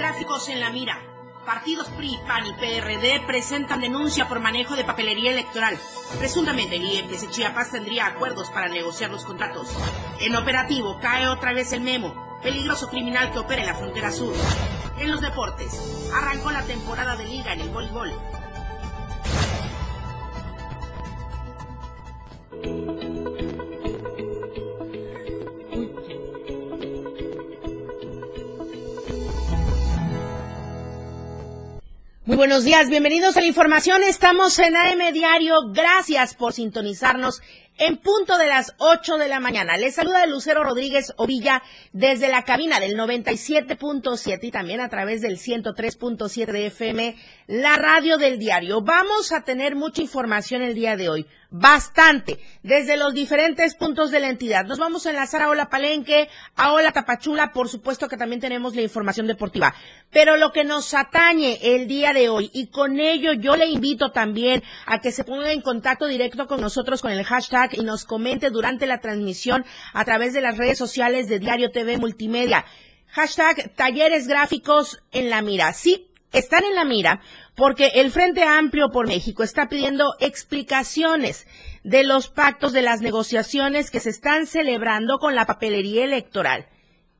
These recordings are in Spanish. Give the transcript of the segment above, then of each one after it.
gráficos en la mira. Partidos PRI, PAN y PRD presentan denuncia por manejo de papelería electoral. Presuntamente el IEPS Chiapas tendría acuerdos para negociar los contratos. En operativo cae otra vez el memo. Peligroso criminal que opera en la frontera sur. En los deportes, arrancó la temporada de liga en el voleibol. Buenos días, bienvenidos a la información. Estamos en AM Diario. Gracias por sintonizarnos en punto de las 8 de la mañana. Les saluda Lucero Rodríguez Ovilla desde la cabina del 97.7 y también a través del 103.7 de FM, la radio del diario. Vamos a tener mucha información el día de hoy bastante desde los diferentes puntos de la entidad. Nos vamos a enlazar a Ola Palenque, a Ola Tapachula, por supuesto que también tenemos la información deportiva. Pero lo que nos atañe el día de hoy, y con ello yo le invito también a que se ponga en contacto directo con nosotros con el hashtag y nos comente durante la transmisión a través de las redes sociales de Diario TV Multimedia. Hashtag talleres gráficos en la mira. Sí, están en la mira porque el Frente Amplio por México está pidiendo explicaciones de los pactos de las negociaciones que se están celebrando con la papelería electoral.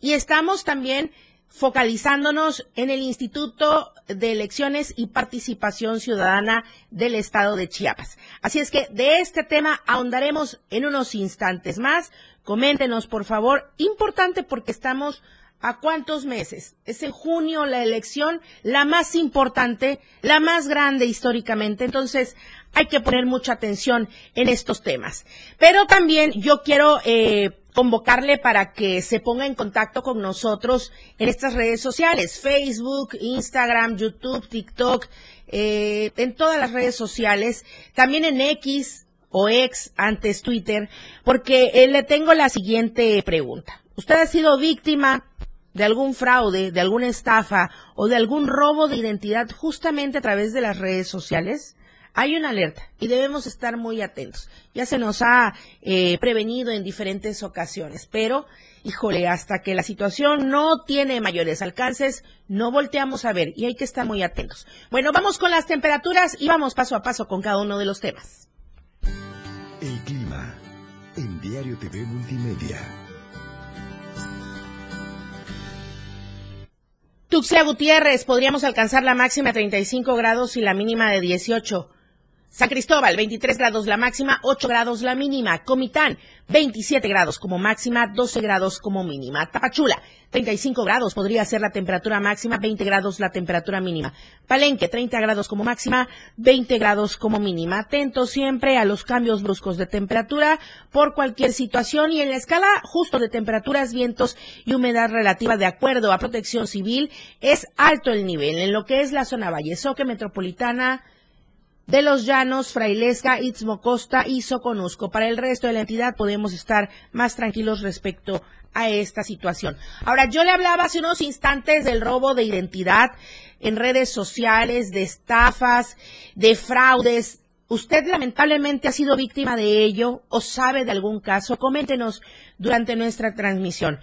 Y estamos también focalizándonos en el Instituto de Elecciones y Participación Ciudadana del Estado de Chiapas. Así es que de este tema ahondaremos en unos instantes más. Coméntenos, por favor. Importante porque estamos ¿A cuántos meses? Es en junio la elección, la más importante, la más grande históricamente. Entonces, hay que poner mucha atención en estos temas. Pero también yo quiero eh, convocarle para que se ponga en contacto con nosotros en estas redes sociales, Facebook, Instagram, YouTube, TikTok, eh, en todas las redes sociales, también en X o X, antes Twitter, porque eh, le tengo la siguiente pregunta. ¿Usted ha sido víctima de algún fraude, de alguna estafa o de algún robo de identidad justamente a través de las redes sociales, hay una alerta y debemos estar muy atentos. Ya se nos ha eh, prevenido en diferentes ocasiones, pero, híjole, hasta que la situación no tiene mayores alcances, no volteamos a ver y hay que estar muy atentos. Bueno, vamos con las temperaturas y vamos paso a paso con cada uno de los temas. El clima en Diario TV Multimedia. Tuxia Gutiérrez, podríamos alcanzar la máxima de 35 grados y la mínima de 18. San Cristóbal, 23 grados la máxima, 8 grados la mínima. Comitán, 27 grados como máxima, 12 grados como mínima. Tapachula, 35 grados podría ser la temperatura máxima, 20 grados la temperatura mínima. Palenque, 30 grados como máxima, 20 grados como mínima. Atento siempre a los cambios bruscos de temperatura por cualquier situación y en la escala justo de temperaturas, vientos y humedad relativa de acuerdo a protección civil es alto el nivel en lo que es la zona Vallesoque metropolitana, de los Llanos, Frailesca, Istmo Costa y Soconusco. Para el resto de la entidad podemos estar más tranquilos respecto a esta situación. Ahora, yo le hablaba hace unos instantes del robo de identidad en redes sociales, de estafas, de fraudes. ¿Usted lamentablemente ha sido víctima de ello o sabe de algún caso? Coméntenos durante nuestra transmisión.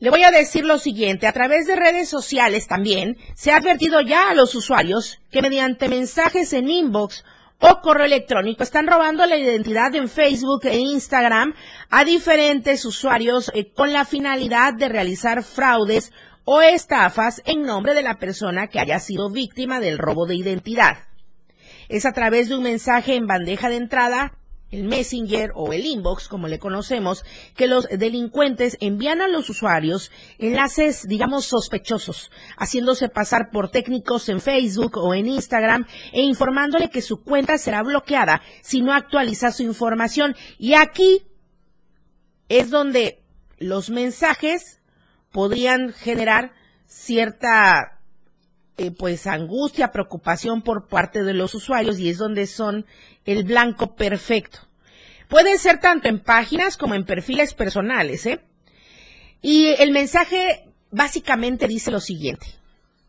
Le voy a decir lo siguiente, a través de redes sociales también se ha advertido ya a los usuarios que mediante mensajes en inbox o correo electrónico están robando la identidad en Facebook e Instagram a diferentes usuarios eh, con la finalidad de realizar fraudes o estafas en nombre de la persona que haya sido víctima del robo de identidad. Es a través de un mensaje en bandeja de entrada el Messenger o el inbox, como le conocemos, que los delincuentes envían a los usuarios enlaces, digamos, sospechosos, haciéndose pasar por técnicos en Facebook o en Instagram e informándole que su cuenta será bloqueada si no actualiza su información. Y aquí es donde los mensajes podrían generar cierta eh, pues angustia, preocupación por parte de los usuarios y es donde son el blanco perfecto. Puede ser tanto en páginas como en perfiles personales, ¿eh? Y el mensaje básicamente dice lo siguiente.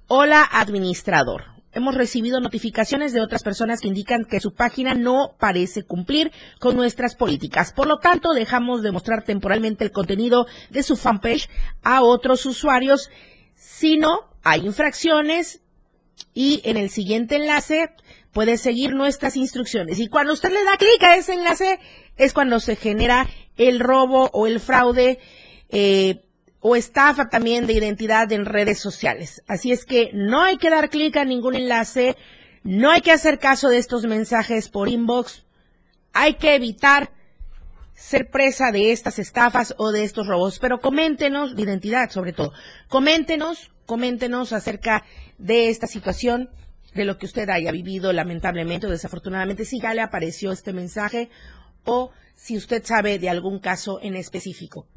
Hola administrador. Hemos recibido notificaciones de otras personas que indican que su página no parece cumplir con nuestras políticas. Por lo tanto, dejamos de mostrar temporalmente el contenido de su fanpage a otros usuarios Si no, hay infracciones y en el siguiente enlace puede seguir nuestras instrucciones. Y cuando usted le da clic a ese enlace es cuando se genera el robo o el fraude eh, o estafa también de identidad en redes sociales. Así es que no hay que dar clic a ningún enlace, no hay que hacer caso de estos mensajes por inbox, hay que evitar ser presa de estas estafas o de estos robos. Pero coméntenos, de identidad sobre todo, coméntenos, coméntenos acerca de esta situación, de lo que usted haya vivido lamentablemente o desafortunadamente, si ya le apareció este mensaje o si usted sabe de algún caso en específico.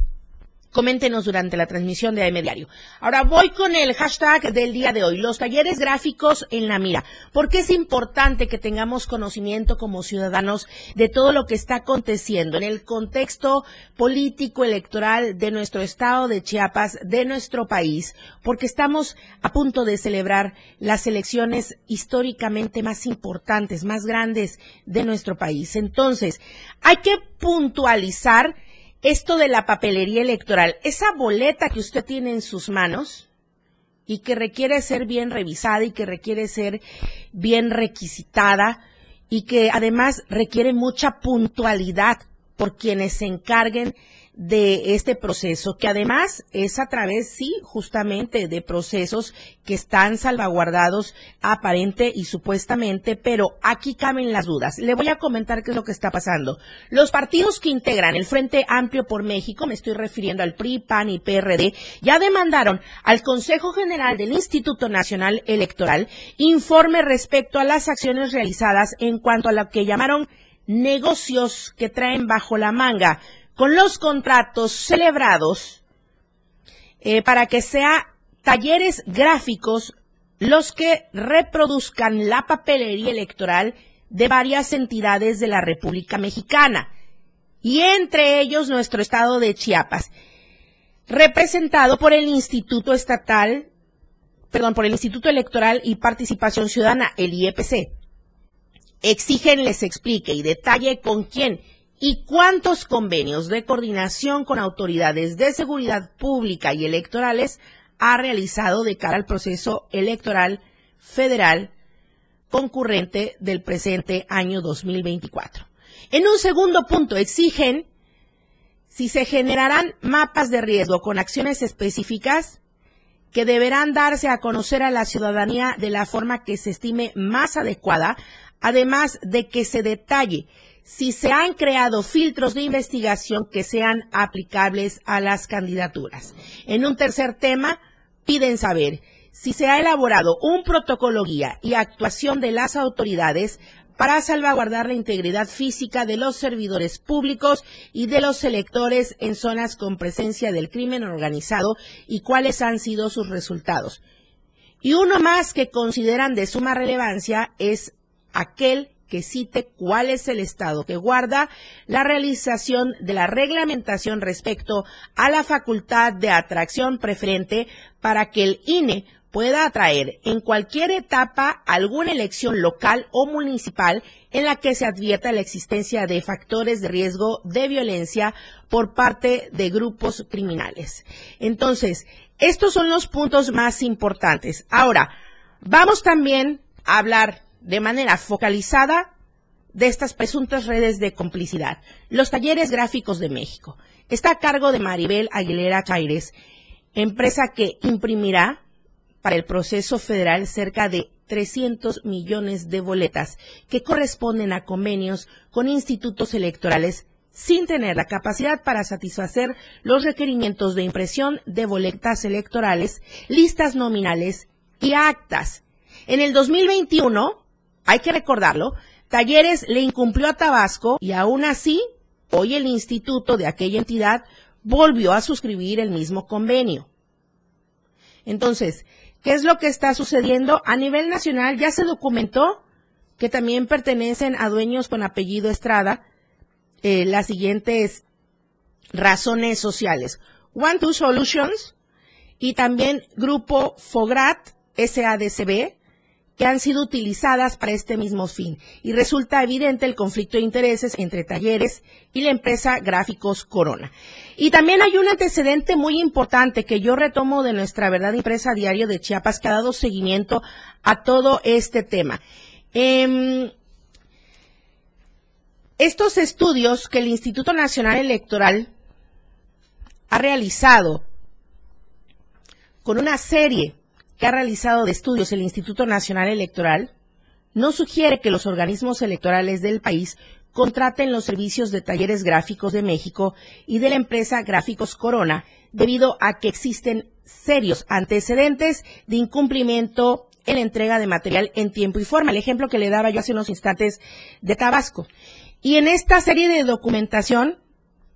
Coméntenos durante la transmisión de AM Diario. Ahora voy con el hashtag del día de hoy, los talleres gráficos en la mira. Porque es importante que tengamos conocimiento como ciudadanos de todo lo que está aconteciendo en el contexto político electoral de nuestro estado de Chiapas, de nuestro país, porque estamos a punto de celebrar las elecciones históricamente más importantes, más grandes de nuestro país. Entonces, hay que puntualizar esto de la papelería electoral, esa boleta que usted tiene en sus manos y que requiere ser bien revisada y que requiere ser bien requisitada y que además requiere mucha puntualidad por quienes se encarguen de este proceso, que además es a través, sí, justamente de procesos que están salvaguardados aparente y supuestamente, pero aquí caben las dudas. Le voy a comentar qué es lo que está pasando. Los partidos que integran el Frente Amplio por México, me estoy refiriendo al PRI, PAN y PRD, ya demandaron al Consejo General del Instituto Nacional Electoral informe respecto a las acciones realizadas en cuanto a lo que llamaron negocios que traen bajo la manga con los contratos celebrados eh, para que sea talleres gráficos los que reproduzcan la papelería electoral de varias entidades de la República Mexicana y entre ellos nuestro estado de Chiapas, representado por el Instituto Estatal, perdón, por el Instituto Electoral y Participación Ciudadana, el IEPC. Exigen les explique y detalle con quién y cuántos convenios de coordinación con autoridades de seguridad pública y electorales ha realizado de cara al proceso electoral federal concurrente del presente año 2024. En un segundo punto, exigen si se generarán mapas de riesgo con acciones específicas que deberán darse a conocer a la ciudadanía de la forma que se estime más adecuada, además de que se detalle si se han creado filtros de investigación que sean aplicables a las candidaturas. En un tercer tema, piden saber si se ha elaborado un protocolo guía y actuación de las autoridades para salvaguardar la integridad física de los servidores públicos y de los electores en zonas con presencia del crimen organizado y cuáles han sido sus resultados. Y uno más que consideran de suma relevancia es aquel que cite cuál es el estado que guarda la realización de la reglamentación respecto a la facultad de atracción preferente para que el INE pueda atraer en cualquier etapa alguna elección local o municipal en la que se advierta la existencia de factores de riesgo de violencia por parte de grupos criminales. Entonces, estos son los puntos más importantes. Ahora, vamos también a hablar de manera focalizada de estas presuntas redes de complicidad. Los talleres gráficos de México. Está a cargo de Maribel Aguilera Chaires, empresa que imprimirá para el proceso federal cerca de 300 millones de boletas que corresponden a convenios con institutos electorales sin tener la capacidad para satisfacer los requerimientos de impresión de boletas electorales, listas nominales y actas. En el 2021, hay que recordarlo, Talleres le incumplió a Tabasco y aún así, hoy el instituto de aquella entidad volvió a suscribir el mismo convenio. Entonces, ¿qué es lo que está sucediendo? A nivel nacional ya se documentó que también pertenecen a dueños con apellido Estrada eh, las siguientes razones sociales. One Two Solutions y también Grupo Fograt, SADCB, que han sido utilizadas para este mismo fin y resulta evidente el conflicto de intereses entre talleres y la empresa Gráficos Corona. Y también hay un antecedente muy importante que yo retomo de nuestra verdad impresa diario de Chiapas que ha dado seguimiento a todo este tema. Em, estos estudios que el Instituto Nacional Electoral ha realizado con una serie que ha realizado de estudios el Instituto Nacional Electoral, no sugiere que los organismos electorales del país contraten los servicios de talleres gráficos de México y de la empresa Gráficos Corona, debido a que existen serios antecedentes de incumplimiento en la entrega de material en tiempo y forma. El ejemplo que le daba yo hace unos instantes de Tabasco. Y en esta serie de documentación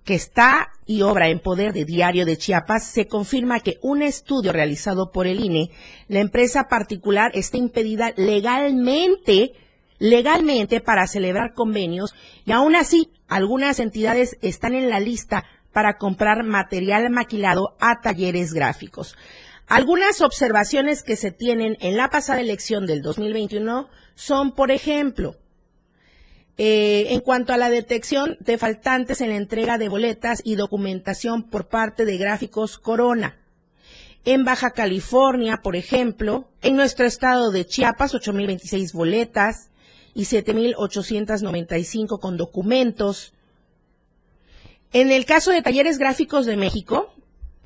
que está y obra en poder de Diario de Chiapas, se confirma que un estudio realizado por el INE, la empresa particular está impedida legalmente, legalmente para celebrar convenios y aún así algunas entidades están en la lista para comprar material maquilado a talleres gráficos. Algunas observaciones que se tienen en la pasada elección del 2021 son, por ejemplo, eh, en cuanto a la detección de faltantes en la entrega de boletas y documentación por parte de Gráficos Corona. En Baja California, por ejemplo, en nuestro estado de Chiapas, 8.026 boletas y 7.895 con documentos. En el caso de Talleres Gráficos de México,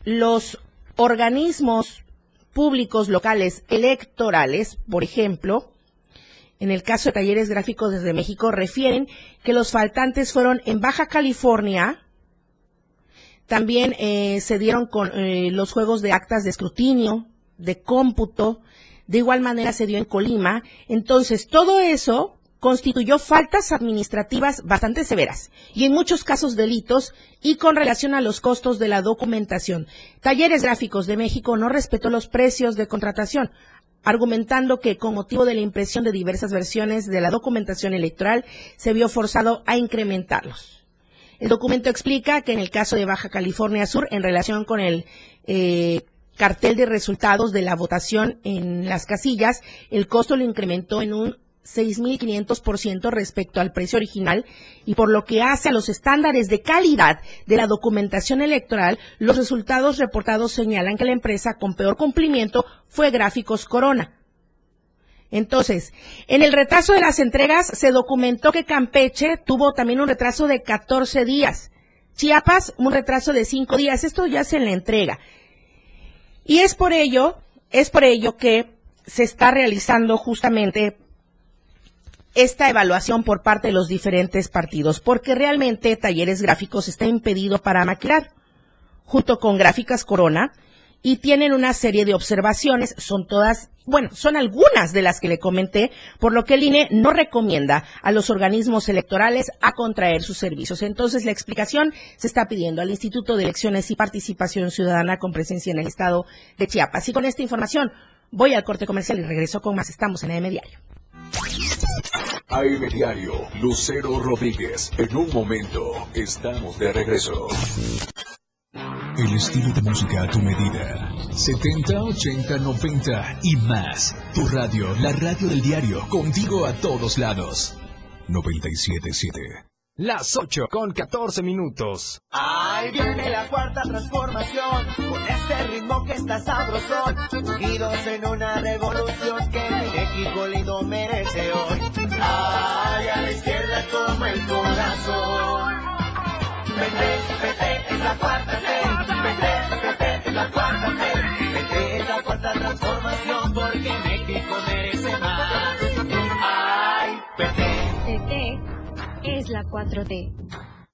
los organismos públicos locales electorales, por ejemplo, en el caso de Talleres Gráficos desde México, refieren que los faltantes fueron en Baja California, también eh, se dieron con eh, los juegos de actas de escrutinio, de cómputo, de igual manera se dio en Colima. Entonces, todo eso constituyó faltas administrativas bastante severas y en muchos casos delitos y con relación a los costos de la documentación. Talleres Gráficos de México no respetó los precios de contratación, argumentando que con motivo de la impresión de diversas versiones de la documentación electoral se vio forzado a incrementarlos. El documento explica que en el caso de Baja California Sur, en relación con el eh, cartel de resultados de la votación en las casillas, el costo lo incrementó en un 6.500% respecto al precio original y por lo que hace a los estándares de calidad de la documentación electoral, los resultados reportados señalan que la empresa con peor cumplimiento fue Gráficos Corona. Entonces, en el retraso de las entregas se documentó que Campeche tuvo también un retraso de 14 días. Chiapas, un retraso de 5 días. Esto ya se le entrega. Y es por ello, es por ello que se está realizando justamente esta evaluación por parte de los diferentes partidos, porque realmente Talleres Gráficos está impedido para maquilar, junto con Gráficas Corona, y tienen una serie de observaciones, son todas, bueno, son algunas de las que le comenté, por lo que el INE no recomienda a los organismos electorales a contraer sus servicios. Entonces, la explicación se está pidiendo al Instituto de Elecciones y Participación Ciudadana con presencia en el estado de Chiapas. Y con esta información voy al corte comercial y regreso con más. Estamos en AM Diario. AM Diario, Lucero Rodríguez. En un momento, estamos de regreso. El estilo de música a tu medida. 70, 80, 90 y más. Tu radio, la radio del diario, contigo a todos lados. 977. Las 8 con 14 minutos. Ahí viene la cuarta transformación, con este ritmo que está sabrosón, unidos en una revolución que México lindo merece hoy. Ay, a la izquierda toma el corazón. Vete, vete, es la cuarta T. Vete, vete, es la cuarta T. Vete, es la cuarta transformación, porque México merece más. Ay, vete es la 4T.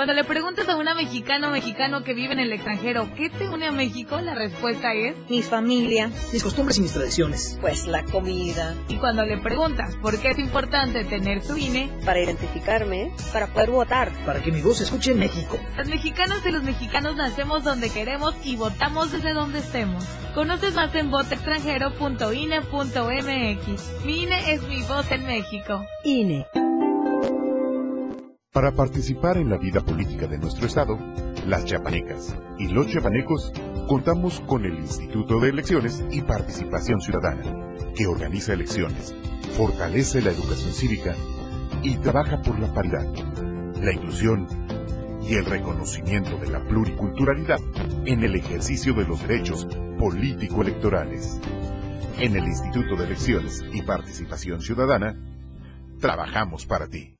Cuando le preguntas a una mexicana o mexicano que vive en el extranjero, ¿qué te une a México? La respuesta es mi familia, mis costumbres y mis tradiciones. Pues la comida. Y cuando le preguntas por qué es importante tener su INE, para identificarme, para poder votar, para que mi voz se escuche en México. Las mexicanas y los mexicanos nacemos donde queremos y votamos desde donde estemos. Conoces más en votoextranjero.ine.mx. Mi INE es mi voz en México. INE. Para participar en la vida política de nuestro Estado, las chapanecas y los chapanecos contamos con el Instituto de Elecciones y Participación Ciudadana, que organiza elecciones, fortalece la educación cívica y trabaja por la paridad, la inclusión y el reconocimiento de la pluriculturalidad en el ejercicio de los derechos político-electorales. En el Instituto de Elecciones y Participación Ciudadana, trabajamos para ti.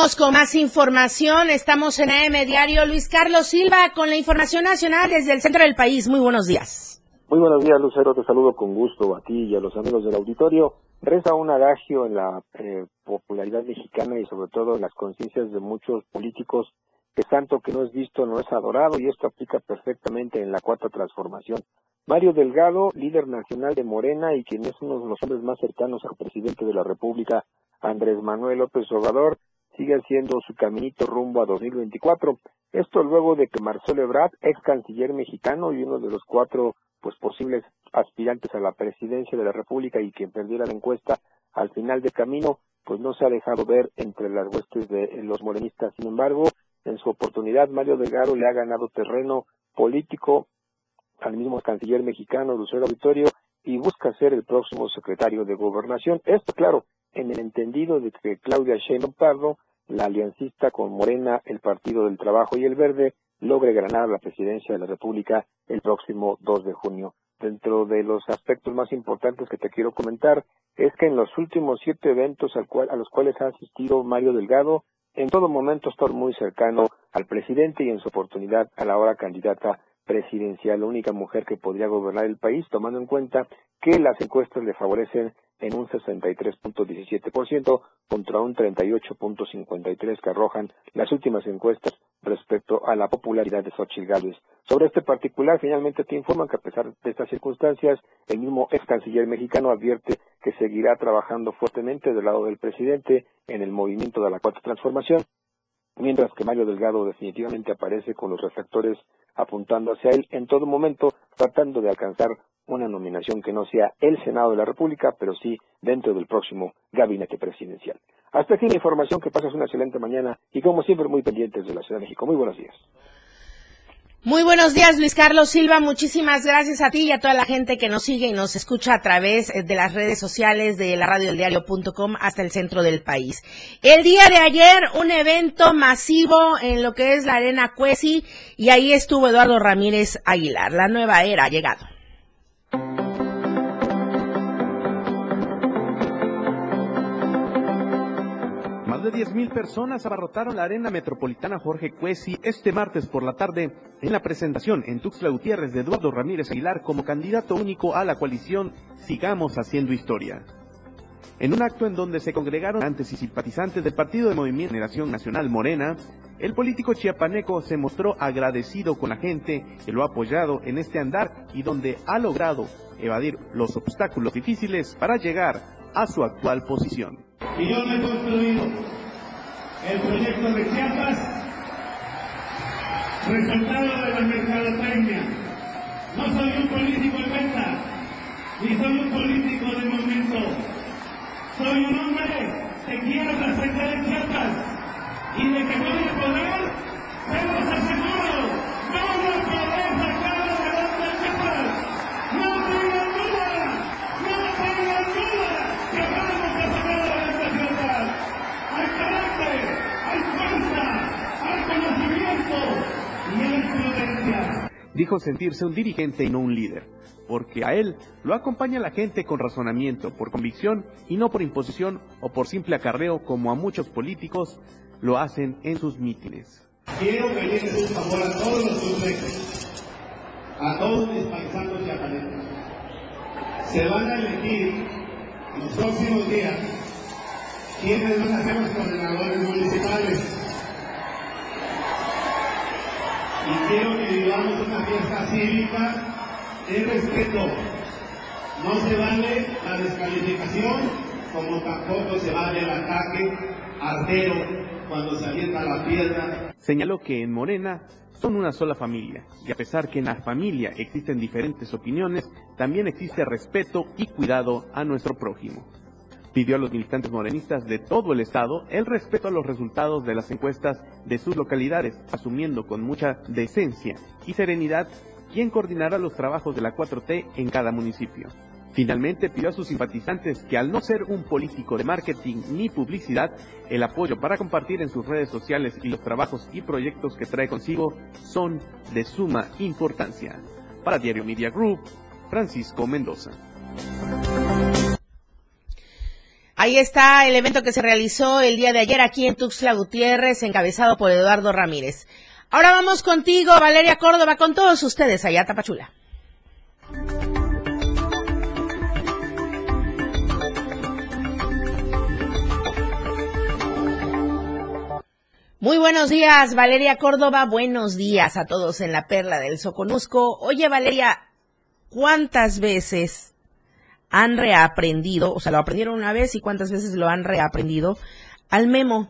Con más información. Estamos en AM Diario. Luis Carlos Silva con la información nacional desde el centro del país. Muy buenos días. Muy buenos días, Lucero. Te saludo con gusto a ti y a los amigos del auditorio. Reza un adagio en la eh, popularidad mexicana y sobre todo en las conciencias de muchos políticos que santo que no es visto no es adorado y esto aplica perfectamente en la cuarta transformación. Mario Delgado, líder nacional de Morena y quien es uno de los hombres más cercanos al presidente de la República, Andrés Manuel López Obrador, sigue haciendo su caminito rumbo a 2024. Esto luego de que Marcelo Ebrard, ex canciller mexicano y uno de los cuatro pues posibles aspirantes a la presidencia de la República y quien perdiera la encuesta al final del camino, pues no se ha dejado ver entre las huestes de los morenistas. Sin embargo, en su oportunidad, Mario Delgado le ha ganado terreno político al mismo canciller mexicano, Lucero Auditorio, y busca ser el próximo secretario de Gobernación. Esto, claro, en el entendido de que Claudia Sheinbaum Pardo, la aliancista con Morena, el Partido del Trabajo y el Verde, logre ganar la presidencia de la República el próximo 2 de junio. Dentro de los aspectos más importantes que te quiero comentar es que en los últimos siete eventos a los cuales ha asistido Mario Delgado, en todo momento está muy cercano al presidente y en su oportunidad a la ahora candidata presidencial, la única mujer que podría gobernar el país, tomando en cuenta que las encuestas le favorecen en un 63.17% contra un 38.53% que arrojan las últimas encuestas respecto a la popularidad de Xochitl Gálvez. Sobre este particular, finalmente te informan que a pesar de estas circunstancias, el mismo ex canciller mexicano advierte que seguirá trabajando fuertemente del lado del presidente en el movimiento de la cuarta transformación mientras que Mario Delgado definitivamente aparece con los reflectores apuntando hacia él en todo momento, tratando de alcanzar una nominación que no sea el Senado de la República, pero sí dentro del próximo gabinete presidencial. Hasta aquí la información, que pases una excelente mañana y como siempre muy pendientes de la Ciudad de México. Muy buenos días. Muy buenos días, Luis Carlos Silva. Muchísimas gracias a ti y a toda la gente que nos sigue y nos escucha a través eh, de las redes sociales de la radio del diario.com hasta el centro del país. El día de ayer, un evento masivo en lo que es la Arena Cuesi y ahí estuvo Eduardo Ramírez Aguilar. La nueva era ha llegado. Más de 10.000 personas abarrotaron la arena metropolitana Jorge Cuesi este martes por la tarde en la presentación en Tuxtla Gutiérrez de Eduardo Ramírez Aguilar como candidato único a la coalición Sigamos Haciendo Historia. En un acto en donde se congregaron antes y simpatizantes del Partido de Movimiento Generación Nacional Morena, el político chiapaneco se mostró agradecido con la gente que lo ha apoyado en este andar y donde ha logrado evadir los obstáculos difíciles para llegar a su actual posición. Y yo no he construido el proyecto de Chiapas resultado de la mercadotecnia. No soy un político de venta, ni soy un político de momento. Soy un hombre que quiere trascender en Chiapas y de que voy a poder, pero los aseguro, voy a poder sacar adelante Chiapas. No tengan duda, no tengan duda que vamos a sacar adelante Chiapas. Al carácter Dijo sentirse un dirigente y no un líder, porque a él lo acompaña la gente con razonamiento, por convicción y no por imposición o por simple acarreo como a muchos políticos lo hacen en sus mítines. Quiero pedirles un favor a todos los consejos, a todos mis paisanos chiapanecos. Se van a elegir en los próximos días quiénes van a ser los coordinadores municipales. Y quiero que vivamos una fiesta cívica de respeto. No se vale la descalificación, como tampoco se vale el ataque artero cuando se avienta la piedra. Señaló que en Morena son una sola familia, y a pesar que en la familia existen diferentes opiniones, también existe respeto y cuidado a nuestro prójimo. Pidió a los militantes morenistas de todo el estado el respeto a los resultados de las encuestas de sus localidades, asumiendo con mucha decencia y serenidad quién coordinará los trabajos de la 4T en cada municipio. Finalmente pidió a sus simpatizantes que al no ser un político de marketing ni publicidad, el apoyo para compartir en sus redes sociales y los trabajos y proyectos que trae consigo son de suma importancia. Para Diario Media Group, Francisco Mendoza. Ahí está el evento que se realizó el día de ayer aquí en Tuxtla Gutiérrez, encabezado por Eduardo Ramírez. Ahora vamos contigo, Valeria Córdoba, con todos ustedes allá, Tapachula. Muy buenos días, Valeria Córdoba. Buenos días a todos en la Perla del Soconusco. Oye, Valeria, ¿cuántas veces han reaprendido, o sea, lo aprendieron una vez y cuántas veces lo han reaprendido al memo?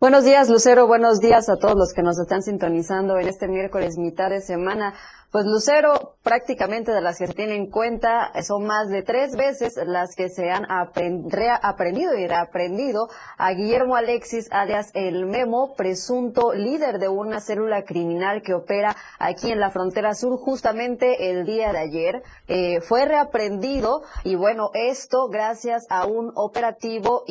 Buenos días, Lucero. Buenos días a todos los que nos están sintonizando en este miércoles mitad de semana. Pues Lucero, prácticamente de las que se tienen en cuenta, son más de tres veces las que se han aprendido y reaprendido a Guillermo Alexis, alias El Memo, presunto líder de una célula criminal que opera aquí en la frontera sur justamente el día de ayer. Eh, fue reaprendido y bueno, esto gracias a un operativo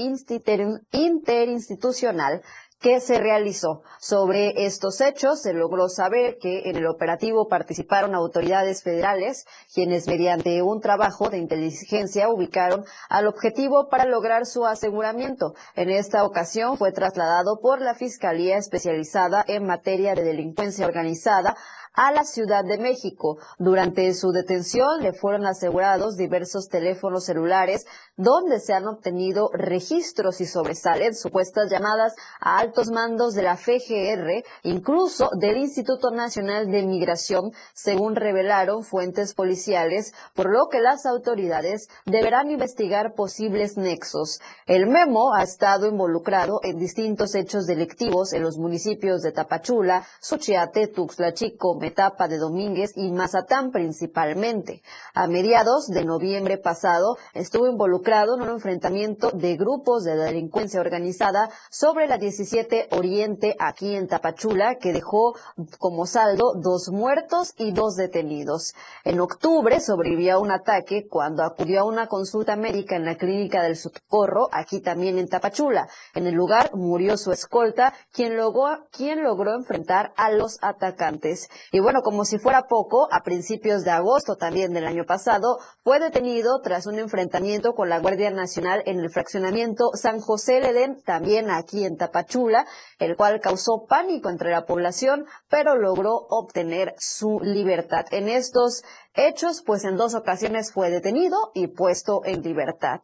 interinstitucional que se realizó. Sobre estos hechos se logró saber que en el operativo participaron autoridades federales, quienes mediante un trabajo de inteligencia ubicaron al objetivo para lograr su aseguramiento. En esta ocasión fue trasladado por la Fiscalía especializada en materia de delincuencia organizada a la Ciudad de México. Durante su detención le fueron asegurados diversos teléfonos celulares donde se han obtenido registros y sobresalen supuestas llamadas a altos mandos de la FGR, incluso del Instituto Nacional de Migración, según revelaron fuentes policiales, por lo que las autoridades deberán investigar posibles nexos. El memo ha estado involucrado en distintos hechos delictivos en los municipios de Tapachula, Suchiate, Tuxtla Chico, Metapa de Domínguez y Mazatán principalmente. A mediados de noviembre pasado estuvo involucrado en un enfrentamiento de grupos de delincuencia organizada sobre la 17 Oriente aquí en Tapachula que dejó como saldo dos muertos y dos detenidos. En octubre sobrevivió a un ataque cuando acudió a una consulta médica en la clínica del Socorro, aquí también en Tapachula. En el lugar murió su escolta, quien logró, quien logró enfrentar a los atacantes. Y bueno, como si fuera poco, a principios de agosto también del año pasado, fue detenido tras un enfrentamiento con la Guardia Nacional en el fraccionamiento San José Ledén, también aquí en Tapachula, el cual causó pánico entre la población, pero logró obtener su libertad. En estos hechos, pues en dos ocasiones fue detenido y puesto en libertad.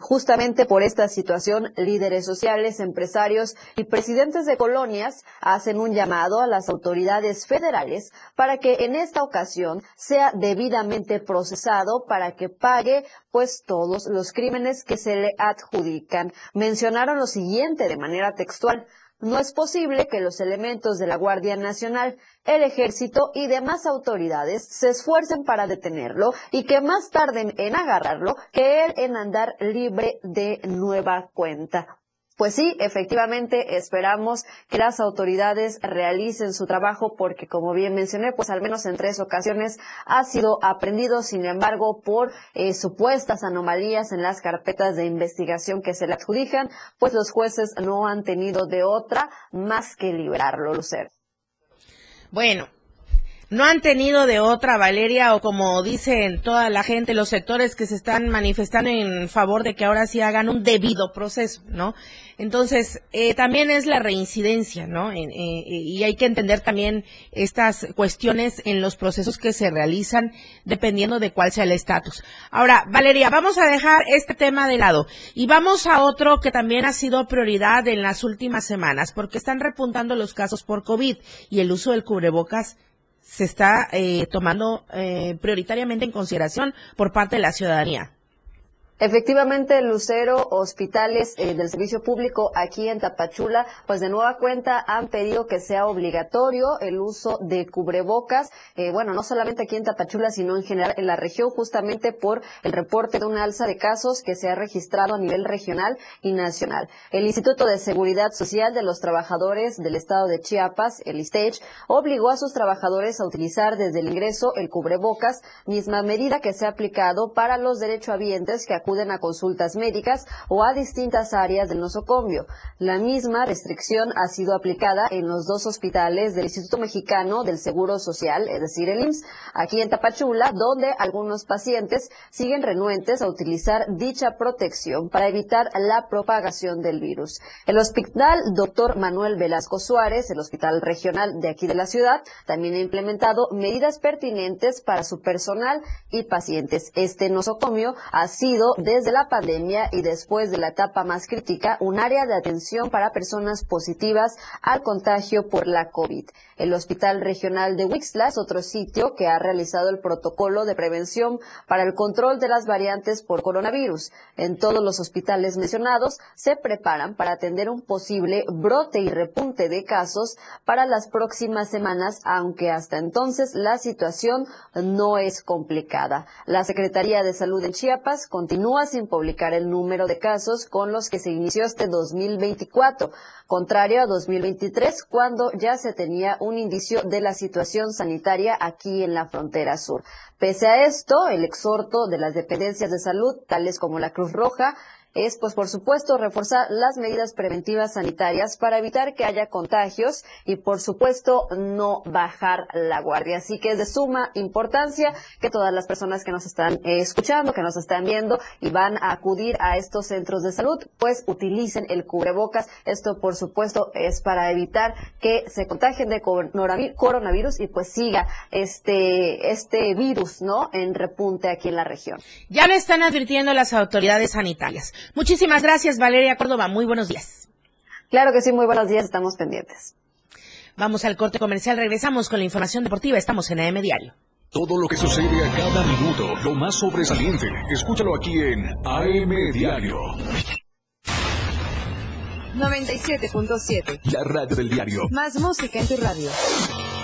Justamente por esta situación, líderes sociales, empresarios y presidentes de colonias hacen un llamado a las autoridades federales para que en esta ocasión sea debidamente procesado para que pague pues todos los crímenes que se le adjudican. Mencionaron lo siguiente de manera textual. No es posible que los elementos de la Guardia Nacional, el Ejército y demás autoridades se esfuercen para detenerlo y que más tarden en agarrarlo que él en andar libre de nueva cuenta. Pues sí, efectivamente esperamos que las autoridades realicen su trabajo porque como bien mencioné, pues al menos en tres ocasiones ha sido aprendido, sin embargo, por eh, supuestas anomalías en las carpetas de investigación que se le adjudican, pues los jueces no han tenido de otra más que liberarlo, Lucero. Bueno, no han tenido de otra, Valeria, o como dicen toda la gente, los sectores que se están manifestando en favor de que ahora sí hagan un debido proceso, ¿no? Entonces, eh, también es la reincidencia, ¿no? Eh, eh, y hay que entender también estas cuestiones en los procesos que se realizan dependiendo de cuál sea el estatus. Ahora, Valeria, vamos a dejar este tema de lado y vamos a otro que también ha sido prioridad en las últimas semanas porque están repuntando los casos por COVID y el uso del cubrebocas se está tomando prioritariamente en consideración por parte de la ciudadanía. Efectivamente, Lucero, hospitales eh, del servicio público aquí en Tapachula, pues de nueva cuenta han pedido que sea obligatorio el uso de cubrebocas, eh, bueno, no solamente aquí en Tapachula, sino en general en la región, justamente por el reporte de una alza de casos que se ha registrado a nivel regional y nacional. El Instituto de Seguridad Social de los Trabajadores del Estado de Chiapas, el ISTAGE, obligó a sus trabajadores a utilizar desde el ingreso el cubrebocas, misma medida que se ha aplicado para los derechohabientes que acuden a consultas médicas o a distintas áreas del nosocomio. La misma restricción ha sido aplicada en los dos hospitales del Instituto Mexicano del Seguro Social, es decir, el IMSS, aquí en Tapachula, donde algunos pacientes siguen renuentes a utilizar dicha protección para evitar la propagación del virus. El hospital Dr. Manuel Velasco Suárez, el hospital regional de aquí de la ciudad, también ha implementado medidas pertinentes para su personal y pacientes. Este nosocomio ha sido desde la pandemia y después de la etapa más crítica un área de atención para personas positivas al contagio por la COVID. El Hospital Regional de Wixla es otro sitio que ha realizado el protocolo de prevención para el control de las variantes por coronavirus. En todos los hospitales mencionados se preparan para atender un posible brote y repunte de casos para las próximas semanas, aunque hasta entonces la situación no es complicada. La Secretaría de Salud en Chiapas continúa sin publicar el número de casos con los que se inició este 2024 contrario a 2023, cuando ya se tenía un indicio de la situación sanitaria aquí en la frontera sur. Pese a esto, el exhorto de las dependencias de salud, tales como la Cruz Roja, es, pues, por supuesto, reforzar las medidas preventivas sanitarias para evitar que haya contagios y, por supuesto, no bajar la guardia. Así que es de suma importancia que todas las personas que nos están eh, escuchando, que nos están viendo y van a acudir a estos centros de salud, pues utilicen el cubrebocas. Esto, por supuesto, es para evitar que se contagien de coronavirus y pues siga este, este virus, ¿no? En repunte aquí en la región. Ya le están advirtiendo las autoridades sanitarias. Muchísimas gracias, Valeria Córdoba. Muy buenos días. Claro que sí, muy buenos días. Estamos pendientes. Vamos al corte comercial. Regresamos con la información deportiva. Estamos en AM Diario. Todo lo que sucede a cada minuto, lo más sobresaliente, escúchalo aquí en AM Diario. 97.7. La radio del diario. Más música en tu radio.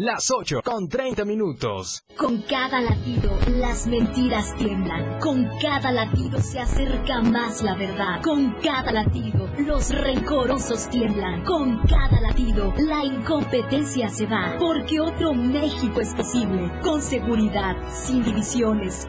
Las 8 con 30 minutos. Con cada latido, las mentiras tiemblan. Con cada latido se acerca más la verdad. Con cada latido, los rencorosos tiemblan. Con cada latido, la incompetencia se va. Porque otro México es posible. Con seguridad, sin divisiones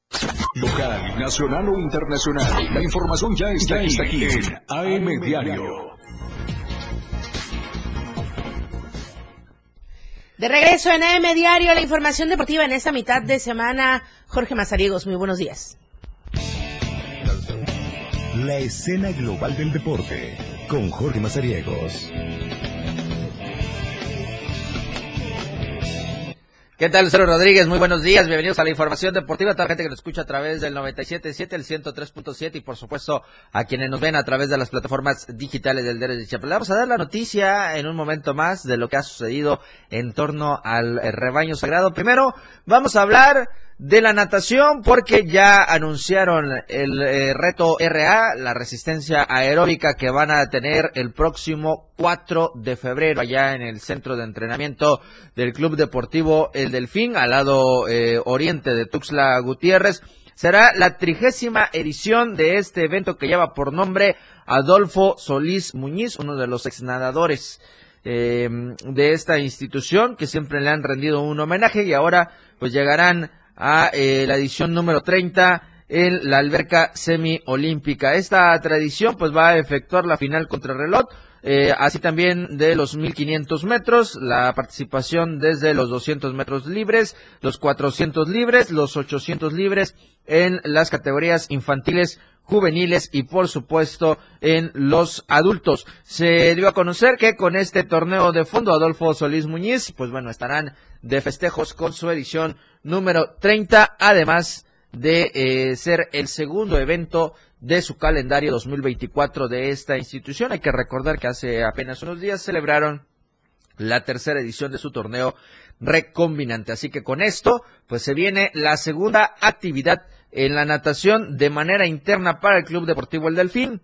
Local, nacional o internacional. La información ya está, aquí, en AM Diario. De regreso en AM Diario, la información deportiva en esta mitad de semana. Jorge Mazariegos, muy buenos días. La escena global del deporte con Jorge Mazariegos. ¿Qué tal, Lucero Rodríguez? Muy buenos días, bienvenidos a la información deportiva. A toda la gente que nos escucha a través del 97.7, el 103.7 y por supuesto a quienes nos ven a través de las plataformas digitales del Derecho de Chiapas. Vamos a dar la noticia en un momento más de lo que ha sucedido en torno al rebaño sagrado. Primero, vamos a hablar de la natación porque ya anunciaron el eh, reto RA, la resistencia aeróbica que van a tener el próximo 4 de febrero allá en el centro de entrenamiento del Club Deportivo El Delfín al lado eh, oriente de Tuxtla Gutiérrez. Será la trigésima edición de este evento que lleva por nombre Adolfo Solís Muñiz, uno de los exnadadores eh, de esta institución que siempre le han rendido un homenaje y ahora pues llegarán a eh, la edición número 30 en la alberca semiolímpica. Esta tradición pues va a efectuar la final contra. Eh, así también de los 1500 metros, la participación desde los 200 metros libres, los 400 libres, los 800 libres en las categorías infantiles, juveniles y por supuesto en los adultos. Se dio a conocer que con este torneo de fondo Adolfo Solís Muñiz, pues bueno, estarán de festejos con su edición número 30, además de eh, ser el segundo evento de su calendario 2024 de esta institución. Hay que recordar que hace apenas unos días celebraron la tercera edición de su torneo recombinante. Así que con esto, pues se viene la segunda actividad en la natación de manera interna para el Club Deportivo El Delfín,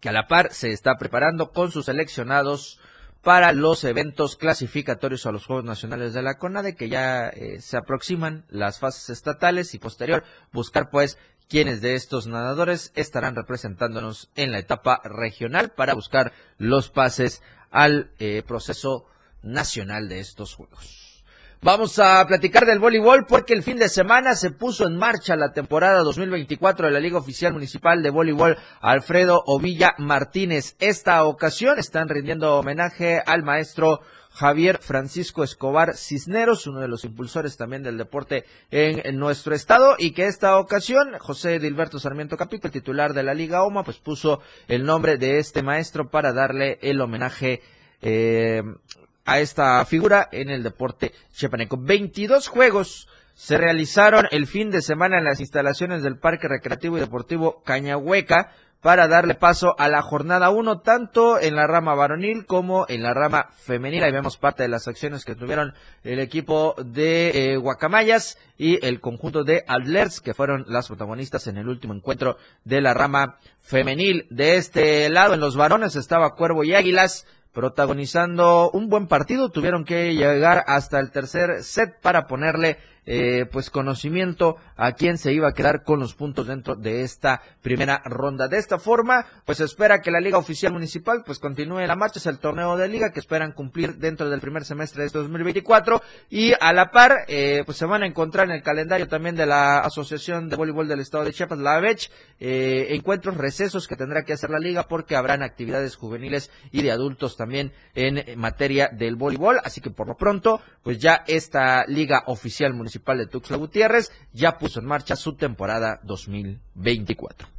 que a la par se está preparando con sus seleccionados para los eventos clasificatorios a los Juegos Nacionales de la CONADE, que ya eh, se aproximan las fases estatales y posterior buscar pues quienes de estos nadadores estarán representándonos en la etapa regional para buscar los pases al eh, proceso nacional de estos Juegos. Vamos a platicar del voleibol porque el fin de semana se puso en marcha la temporada 2024 de la Liga Oficial Municipal de Voleibol Alfredo Ovilla Martínez. Esta ocasión están rindiendo homenaje al maestro Javier Francisco Escobar Cisneros, uno de los impulsores también del deporte en, nuestro estado, y que esta ocasión José Dilberto Sarmiento Capito, titular de la Liga OMA, pues puso el nombre de este maestro para darle el homenaje eh, a esta figura en el deporte chiapaneco. 22 juegos se realizaron el fin de semana en las instalaciones del Parque Recreativo y Deportivo Cañahueca para darle paso a la jornada 1, tanto en la rama varonil como en la rama femenil. Ahí vemos parte de las acciones que tuvieron el equipo de eh, Guacamayas y el conjunto de Adlers, que fueron las protagonistas en el último encuentro de la rama femenil. De este lado, en los varones, estaba Cuervo y Águilas protagonizando un buen partido. Tuvieron que llegar hasta el tercer set para ponerle eh, pues conocimiento a quién se iba a quedar con los puntos dentro de esta primera ronda. De esta forma, pues espera que la Liga Oficial Municipal pues continúe la marcha, es el torneo de liga que esperan cumplir dentro del primer semestre de este 2024 y a la par eh, pues se van a encontrar en el calendario también de la Asociación de Voleibol del Estado de Chiapas, la ABECH, eh, encuentros recesos que tendrá que hacer la liga porque habrán actividades juveniles y de adultos también en materia del voleibol, así que por lo pronto pues ya esta Liga Oficial Municipal de Tuxtla Gutiérrez ya puso en marcha su temporada 2024.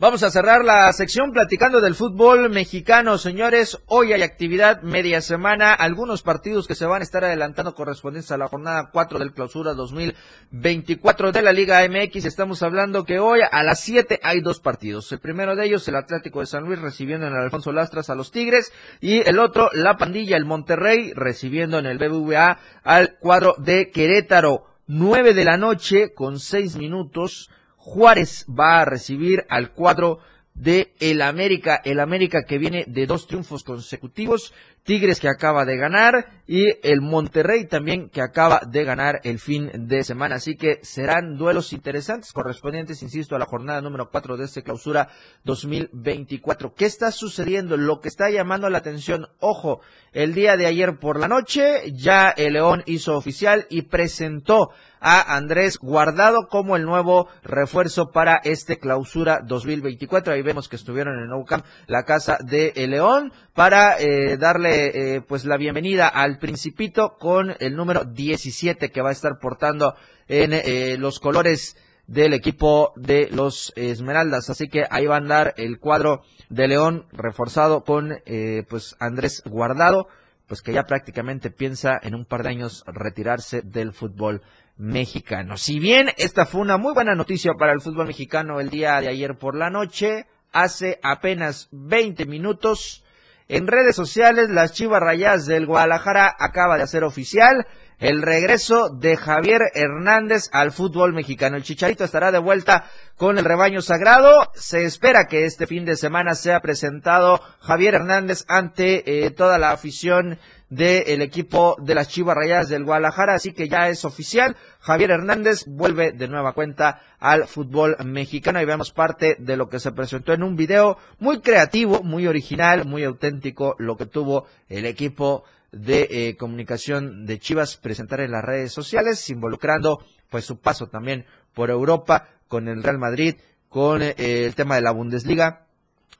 Vamos a cerrar la sección platicando del fútbol mexicano, señores. Hoy hay actividad media semana, algunos partidos que se van a estar adelantando correspondientes a la jornada 4 del clausura 2024 de la Liga MX. Estamos hablando que hoy a las 7 hay dos partidos. El primero de ellos, el Atlético de San Luis recibiendo en el Alfonso Lastras a los Tigres y el otro, la pandilla, el Monterrey, recibiendo en el BBVA al cuadro de Querétaro. 9 de la noche con 6 minutos Juárez va a recibir al cuadro de el América, el América que viene de dos triunfos consecutivos, Tigres que acaba de ganar y el Monterrey también que acaba de ganar el fin de semana. Así que serán duelos interesantes correspondientes, insisto, a la jornada número 4 de este clausura 2024. ¿Qué está sucediendo? Lo que está llamando la atención, ojo, el día de ayer por la noche ya el León hizo oficial y presentó a Andrés Guardado como el nuevo refuerzo para este clausura 2024. Ahí vemos que estuvieron en Nou Camp, la casa de el León, para eh, darle eh, pues la bienvenida al Principito con el número 17 que va a estar portando en eh, los colores del equipo de los Esmeraldas. Así que ahí va a andar el cuadro de León reforzado con pues Andrés Guardado, pues que ya prácticamente piensa en un par de años retirarse del fútbol mexicano. Si bien esta fue una muy buena noticia para el fútbol mexicano el día de ayer por la noche, hace apenas 20 minutos en redes sociales las Chivas Rayas del Guadalajara acaba de hacer oficial el regreso de Javier Hernández al fútbol mexicano. El Chicharito estará de vuelta con el rebaño sagrado. Se espera que este fin de semana sea presentado Javier Hernández ante eh, toda la afición del equipo de las Chivas Rayadas del Guadalajara, así que ya es oficial. Javier Hernández vuelve de nueva cuenta al fútbol mexicano y veamos parte de lo que se presentó en un video muy creativo, muy original, muy auténtico, lo que tuvo el equipo de eh, comunicación de Chivas presentar en las redes sociales, involucrando pues su paso también por Europa con el Real Madrid, con eh, el tema de la Bundesliga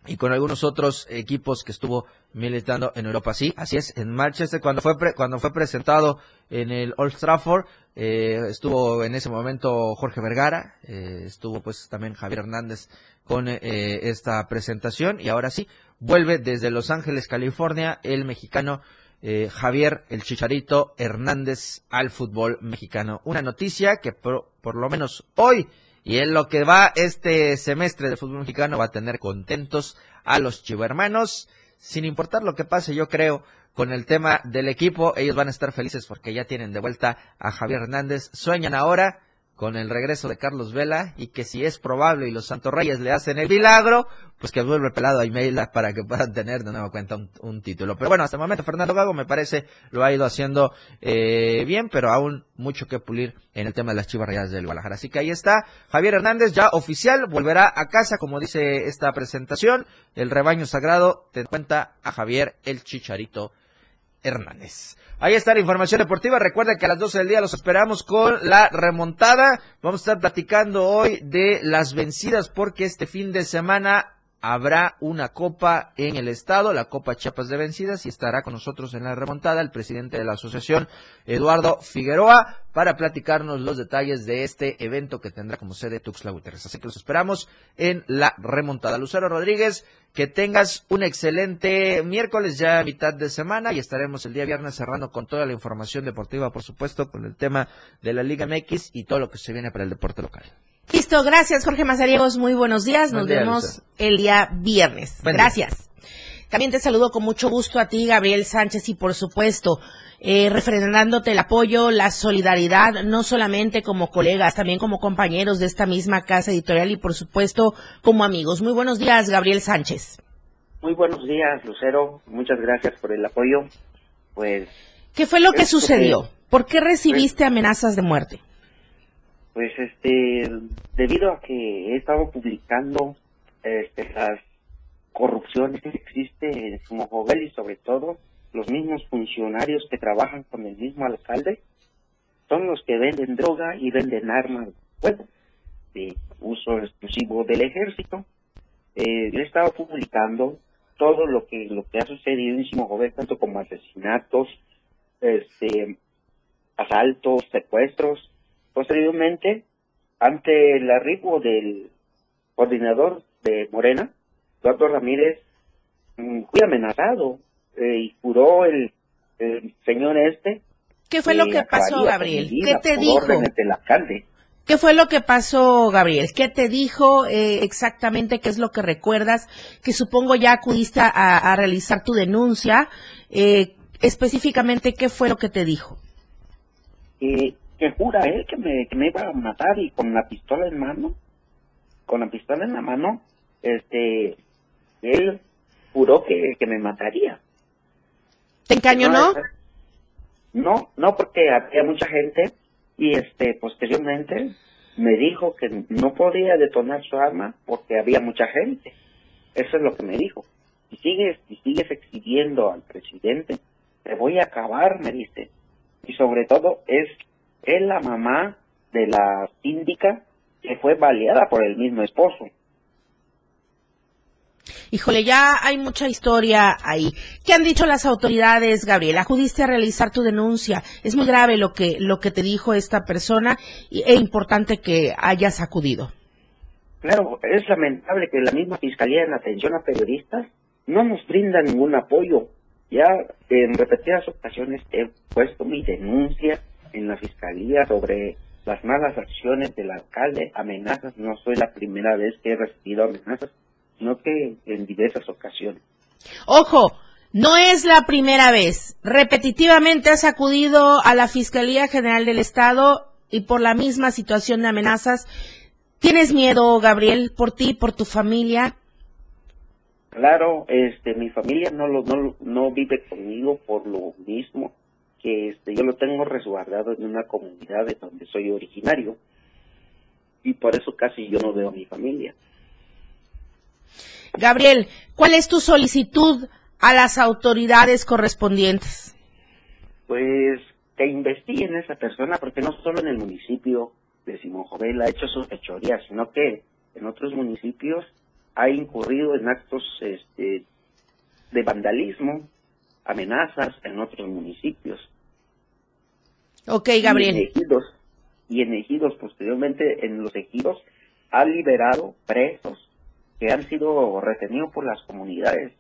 y con algunos otros equipos que estuvo militando en Europa. Sí, así es, en Manchester cuando fue cuando fue presentado en el Old Trafford eh, estuvo en ese momento Jorge Vergara, eh, estuvo pues también Javier Hernández con eh, esta presentación y ahora sí vuelve desde Los Ángeles, California, el mexicano Javier el Chicharito Hernández al fútbol mexicano. Una noticia que por, por lo menos hoy y en lo que va este semestre de fútbol mexicano va a tener contentos a los chivermanos. Sin importar lo que pase, yo creo, con el tema del equipo, ellos van a estar felices porque ya tienen de vuelta a Javier Hernández. Sueñan ahora con el regreso de Carlos Vela y que si es probable y los Santos Reyes le hacen el milagro, pues que vuelve pelado a Imeila para que puedan tener de nueva cuenta un, título. Pero bueno, hasta el momento Fernando Gago me parece lo ha ido haciendo eh, bien, pero aún mucho que pulir en el tema de las Chivas Rayadas del Guadalajara. Así que ahí está, Javier Hernández ya oficial, volverá a casa, como dice esta presentación, el rebaño sagrado te cuenta a Javier el Chicharito Hernández. Ahí está la información deportiva. Recuerden que a las 12 del día los esperamos con la remontada. Vamos a estar platicando hoy de las vencidas porque este fin de semana habrá una copa en el estado, la Copa Chiapas de Vencidas, y estará con nosotros en la remontada el presidente de la asociación, Eduardo Figueroa, para platicarnos los detalles de este evento que tendrá como sede Tuxtla Gutiérrez. Así que los esperamos en la remontada. Lucero Rodríguez, que tengas un excelente miércoles ya mitad de semana y estaremos el día viernes cerrando con toda la información deportiva, por supuesto, con el tema de la Liga MX y todo lo que se viene para el deporte local. Listo, gracias Jorge Mazariegos, muy buenos días, nos vemos el día viernes. gracias. También te saludo con mucho gusto a ti, Gabriel Sánchez, y por supuesto, eh, refrendándote el apoyo, la solidaridad, no solamente como colegas, también como compañeros de esta misma casa editorial y por supuesto como amigos. Muy buenos días, Gabriel Sánchez. Muy buenos días, Lucero. Muchas gracias por el apoyo. Pues. ¿Qué fue lo que sucedió? ¿Por qué recibiste amenazas de muerte? Pues este, debido a que he estado publicando este, las corrupciones que existen en Sumojovel y sobre todo los mismos funcionarios que trabajan con el mismo alcalde son los que venden droga y venden armas de uso exclusivo del ejército. Eh, he estado publicando todo lo que lo que ha sucedido en Simojovel, tanto como asesinatos, este, asaltos, secuestros. Posteriormente, ante el arribo del coordinador de Morena, Eduardo Ramírez, mm, fui amenazado eh, y juró el, el señor este. ¿Qué fue lo que pasó, Gabriel? ¿Qué te dijo? del alcalde. ¿Qué fue lo que pasó, Gabriel? ¿Qué te dijo eh, exactamente? ¿Qué es lo que recuerdas? Que supongo ya acudiste a, a realizar tu denuncia. Eh, específicamente, ¿qué fue lo que te dijo? Que, jura él que me, que me iba a matar y con la pistola en mano, con la pistola en la mano, este, él juró que, que me mataría. ¿Te encañonó? No, no, porque había mucha gente y este, posteriormente me dijo que no podía detonar su arma porque había mucha gente. Eso es lo que me dijo. Si sigues, si sigues exhibiendo al presidente, te voy a acabar, me dice. Y sobre todo es, es la mamá de la síndica que fue baleada por el mismo esposo. Híjole, ya hay mucha historia ahí. ¿Qué han dicho las autoridades, Gabriel? Acudiste a realizar tu denuncia. Es muy grave lo que, lo que te dijo esta persona y es importante que hayas acudido. Claro, es lamentable que la misma Fiscalía en atención a periodistas no nos brinda ningún apoyo. Ya en repetidas ocasiones he puesto mi denuncia en la Fiscalía sobre las malas acciones del alcalde, amenazas. No soy la primera vez que he recibido amenazas, sino que en diversas ocasiones. Ojo, no es la primera vez. Repetitivamente has acudido a la Fiscalía General del Estado y por la misma situación de amenazas. ¿Tienes miedo, Gabriel, por ti, por tu familia? Claro, este, mi familia no lo, no, lo- no vive conmigo por lo mismo que este, yo lo tengo resguardado en una comunidad de donde soy originario y por eso casi yo no veo a mi familia. Gabriel, ¿cuál es tu solicitud a las autoridades correspondientes? Pues que investiguen a esa persona porque no solo en el municipio de Simón Jovel ha hecho sus fechorías, sino que en otros municipios ha incurrido en actos este, de vandalismo, amenazas en otros municipios. Ok, Y en Gabriel. ejidos, y en ejidos, posteriormente en los ejidos, ha liberado presos que han sido retenidos por las comunidades.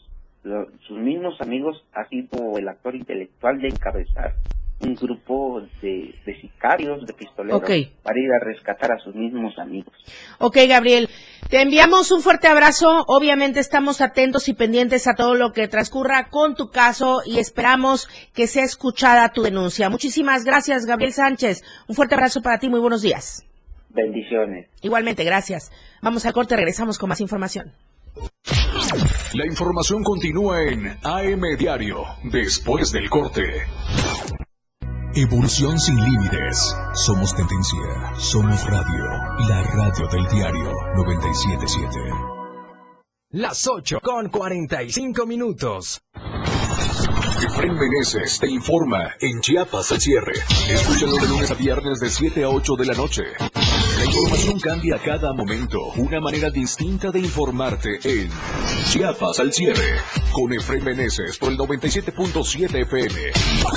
Sus mismos amigos ha sido el actor intelectual de encabezar un grupo de, de sicarios, de pistoleros, para ir a rescatar a sus mismos amigos. Ok, Gabriel, te enviamos un fuerte abrazo. Obviamente estamos atentos y pendientes a todo lo que transcurra con tu caso y esperamos que sea escuchada tu denuncia. Muchísimas gracias, Gabriel Sánchez. Un fuerte abrazo para ti. Muy buenos días. Bendiciones. Igualmente, gracias. Vamos al corte, regresamos con más información. La información continúa en AM Diario, después del corte. Evolución sin límites. Somos tendencia. Somos radio. La radio del diario 977. Las 8 con 45 minutos. Efraín Meneses te informa en Chiapas al cierre. Escúchalo de lunes a viernes de 7 a 8 de la noche. La información cambia a cada momento. Una manera distinta de informarte en Chiapas al cierre. Con Efraín Meneses por el 97.7 FM.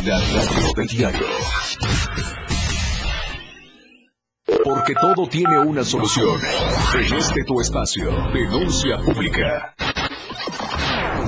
La radio del diario. Porque todo tiene una solución. En este tu espacio. Denuncia pública.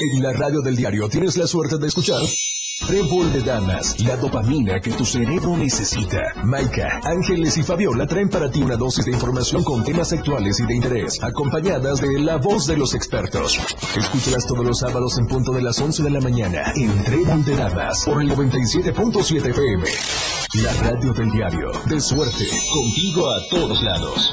En la radio del diario tienes la suerte de escuchar. Trébol de Damas, la dopamina que tu cerebro necesita. Maika, Ángeles y Fabiola traen para ti una dosis de información con temas actuales y de interés, acompañadas de la voz de los expertos. Escúchalas todos los sábados en punto de las 11 de la mañana en Trébol de Damas por el 97.7 FM. La radio del diario, de suerte, contigo a todos lados.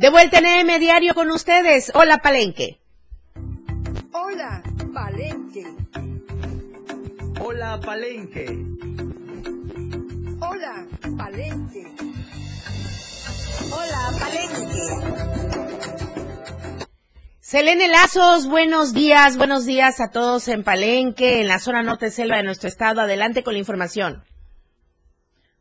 De vuelta en M Diario con ustedes. Hola, Palenque. Hola, Palenque. Hola, Palenque. Hola, Palenque. Hola, Palenque. Selene Lazos, buenos días, buenos días a todos en Palenque, en la zona norte selva de nuestro estado. Adelante con la información.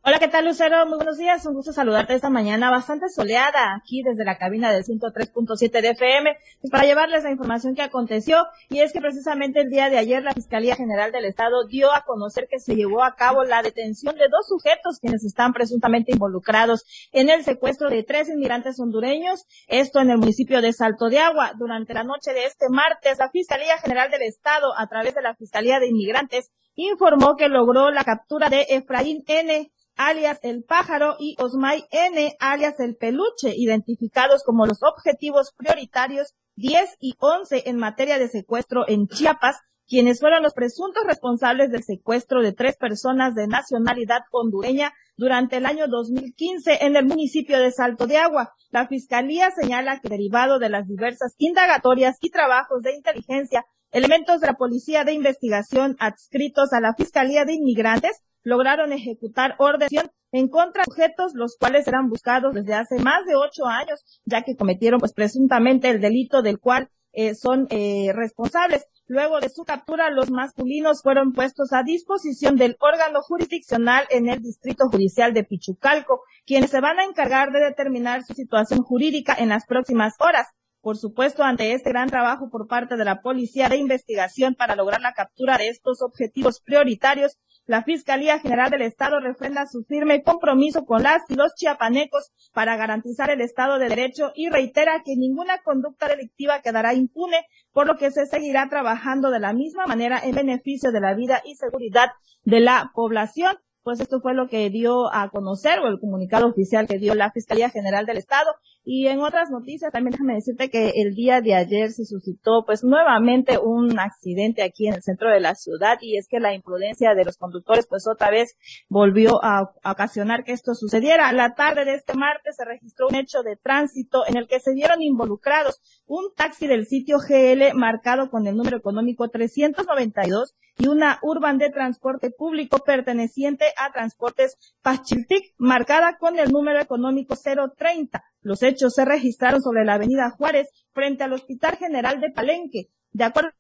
Hola, ¿qué tal, Lucero? Muy buenos días. Un gusto saludarte esta mañana bastante soleada aquí desde la cabina del 103.7 de FM pues para llevarles la información que aconteció. Y es que precisamente el día de ayer la Fiscalía General del Estado dio a conocer que se llevó a cabo la detención de dos sujetos quienes están presuntamente involucrados en el secuestro de tres inmigrantes hondureños. Esto en el municipio de Salto de Agua. Durante la noche de este martes, la Fiscalía General del Estado, a través de la Fiscalía de Inmigrantes, informó que logró la captura de Efraín N alias el pájaro, y Osmay N, alias el peluche, identificados como los objetivos prioritarios 10 y 11 en materia de secuestro en Chiapas, quienes fueron los presuntos responsables del secuestro de tres personas de nacionalidad hondureña durante el año 2015 en el municipio de Salto de Agua. La Fiscalía señala que derivado de las diversas indagatorias y trabajos de inteligencia, elementos de la Policía de Investigación adscritos a la Fiscalía de Inmigrantes lograron ejecutar orden en contra de sujetos los cuales eran buscados desde hace más de ocho años, ya que cometieron pues presuntamente el delito del cual eh, son eh, responsables. Luego de su captura, los masculinos fueron puestos a disposición del órgano jurisdiccional en el Distrito Judicial de Pichucalco, quienes se van a encargar de determinar su situación jurídica en las próximas horas. Por supuesto, ante este gran trabajo por parte de la Policía de Investigación para lograr la captura de estos objetivos prioritarios, la Fiscalía General del Estado refrenda su firme compromiso con las y los chiapanecos para garantizar el Estado de Derecho y reitera que ninguna conducta delictiva quedará impune, por lo que se seguirá trabajando de la misma manera en beneficio de la vida y seguridad de la población pues esto fue lo que dio a conocer o el comunicado oficial que dio la Fiscalía General del Estado. Y en otras noticias también déjame decirte que el día de ayer se suscitó pues nuevamente un accidente aquí en el centro de la ciudad y es que la imprudencia de los conductores pues otra vez volvió a, ocasionar que esto sucediera. La tarde de este martes se registró un hecho de tránsito en el que se vieron involucrados un taxi del sitio GL marcado con el número económico 392 y una urban de transporte público perteneciente a Transportes Pachiltic, marcada con el número económico 030. Los hechos se registraron sobre la avenida Juárez, frente al Hospital General de Palenque. De acuerdo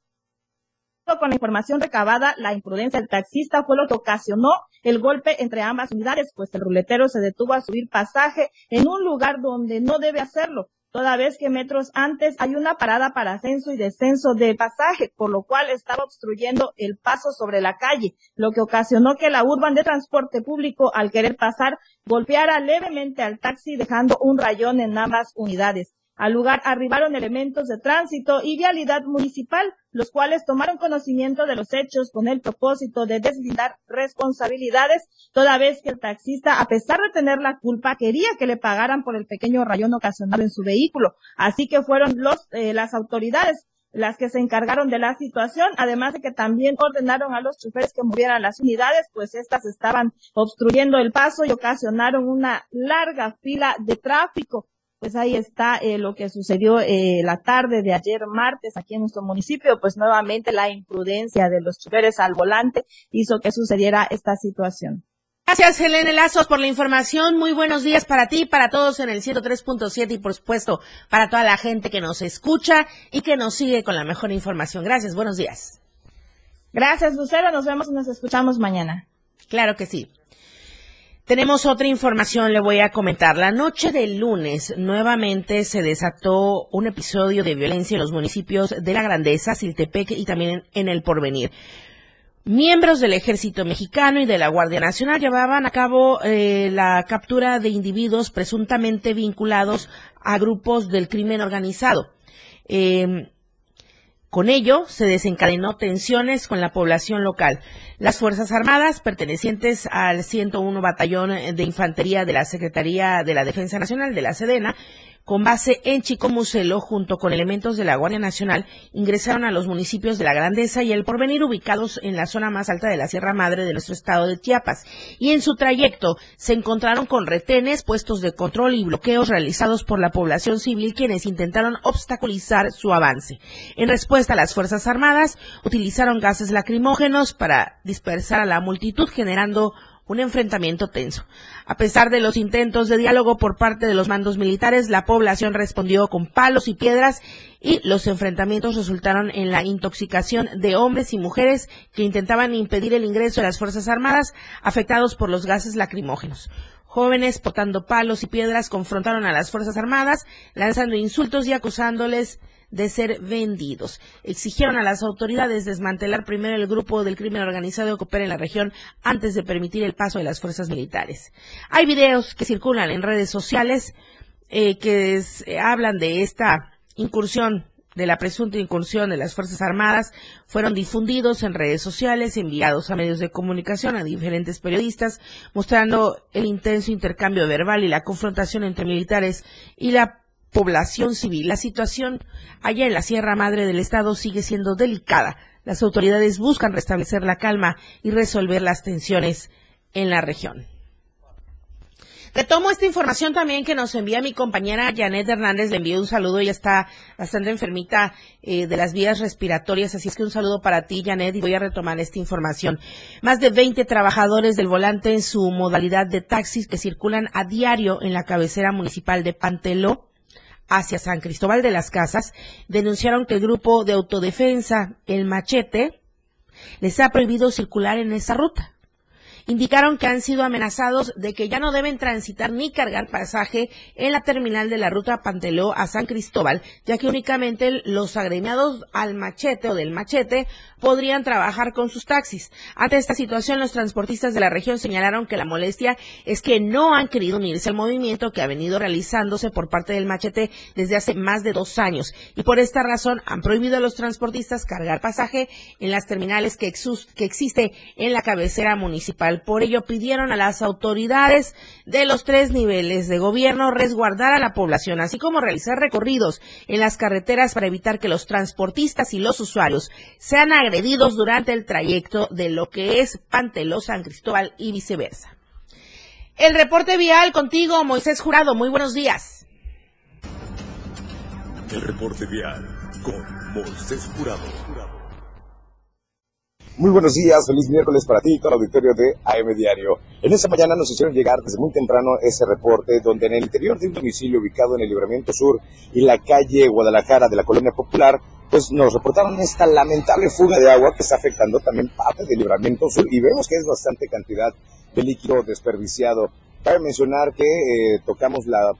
con la información recabada, la imprudencia del taxista fue lo que ocasionó el golpe entre ambas unidades, pues el ruletero se detuvo a subir pasaje en un lugar donde no debe hacerlo toda vez que metros antes hay una parada para ascenso y descenso de pasaje, por lo cual estaba obstruyendo el paso sobre la calle, lo que ocasionó que la urban de transporte público, al querer pasar, golpeara levemente al taxi dejando un rayón en ambas unidades. Al lugar arribaron elementos de tránsito y vialidad municipal, los cuales tomaron conocimiento de los hechos con el propósito de deslindar responsabilidades, toda vez que el taxista, a pesar de tener la culpa, quería que le pagaran por el pequeño rayón ocasionado en su vehículo. Así que fueron los, eh, las autoridades las que se encargaron de la situación, además de que también ordenaron a los choferes que movieran las unidades, pues estas estaban obstruyendo el paso y ocasionaron una larga fila de tráfico. Pues ahí está eh, lo que sucedió eh, la tarde de ayer martes aquí en nuestro municipio, pues nuevamente la imprudencia de los choferes al volante hizo que sucediera esta situación. Gracias, Helene Lazos, por la información. Muy buenos días para ti, para todos en el 103.7 y, por supuesto, para toda la gente que nos escucha y que nos sigue con la mejor información. Gracias, buenos días. Gracias, Lucero. Nos vemos y nos escuchamos mañana. Claro que sí. Tenemos otra información, le voy a comentar. La noche del lunes nuevamente se desató un episodio de violencia en los municipios de La Grandeza, Siltepec y también en El Porvenir. Miembros del ejército mexicano y de la Guardia Nacional llevaban a cabo eh, la captura de individuos presuntamente vinculados a grupos del crimen organizado. Eh, con ello, se desencadenó tensiones con la población local. Las Fuerzas Armadas, pertenecientes al 101 Batallón de Infantería de la Secretaría de la Defensa Nacional de la Sedena, con base en Chicomucelo, junto con elementos de la Guardia Nacional, ingresaron a los municipios de La Grandeza y El Porvenir, ubicados en la zona más alta de la Sierra Madre de nuestro estado de Chiapas. Y en su trayecto se encontraron con retenes, puestos de control y bloqueos realizados por la población civil, quienes intentaron obstaculizar su avance. En respuesta, las Fuerzas Armadas utilizaron gases lacrimógenos para dispersar a la multitud, generando un enfrentamiento tenso. A pesar de los intentos de diálogo por parte de los mandos militares, la población respondió con palos y piedras y los enfrentamientos resultaron en la intoxicación de hombres y mujeres que intentaban impedir el ingreso de las Fuerzas Armadas afectados por los gases lacrimógenos. Jóvenes portando palos y piedras confrontaron a las Fuerzas Armadas, lanzando insultos y acusándoles de ser vendidos. Exigieron a las autoridades desmantelar primero el grupo del crimen organizado que opera en la región antes de permitir el paso de las fuerzas militares. Hay videos que circulan en redes sociales eh, que eh, hablan de esta incursión de la presunta incursión de las Fuerzas Armadas fueron difundidos en redes sociales, enviados a medios de comunicación, a diferentes periodistas, mostrando el intenso intercambio verbal y la confrontación entre militares y la población civil. La situación allá en la Sierra Madre del Estado sigue siendo delicada. Las autoridades buscan restablecer la calma y resolver las tensiones en la región. Retomo esta información también que nos envía mi compañera Janet Hernández. Le envío un saludo. Ella está bastante enfermita eh, de las vías respiratorias. Así es que un saludo para ti, Janet, y voy a retomar esta información. Más de 20 trabajadores del volante en su modalidad de taxis que circulan a diario en la cabecera municipal de Panteló hacia San Cristóbal de las Casas denunciaron que el grupo de autodefensa El Machete les ha prohibido circular en esa ruta indicaron que han sido amenazados de que ya no deben transitar ni cargar pasaje en la terminal de la ruta Panteló a San Cristóbal, ya que únicamente los agremiados al machete o del machete podrían trabajar con sus taxis. Ante esta situación, los transportistas de la región señalaron que la molestia es que no han querido unirse al movimiento que ha venido realizándose por parte del machete desde hace más de dos años y por esta razón han prohibido a los transportistas cargar pasaje en las terminales que, que existe en la cabecera municipal por ello pidieron a las autoridades de los tres niveles de gobierno resguardar a la población, así como realizar recorridos en las carreteras para evitar que los transportistas y los usuarios sean agredidos durante el trayecto de lo que es Panteló San Cristóbal y viceversa. El reporte vial contigo, Moisés Jurado. Muy buenos días. El reporte vial con Moisés Jurado. Muy buenos días, feliz miércoles para ti y todo el auditorio de AM Diario. En esta mañana nos hicieron llegar desde muy temprano ese reporte donde en el interior de un domicilio ubicado en el Libramiento Sur y la calle Guadalajara de la Colonia Popular, pues nos reportaron esta lamentable fuga de agua que está afectando también parte del Libramiento Sur y vemos que es bastante cantidad de líquido desperdiciado. Cabe mencionar que eh, tocamos la,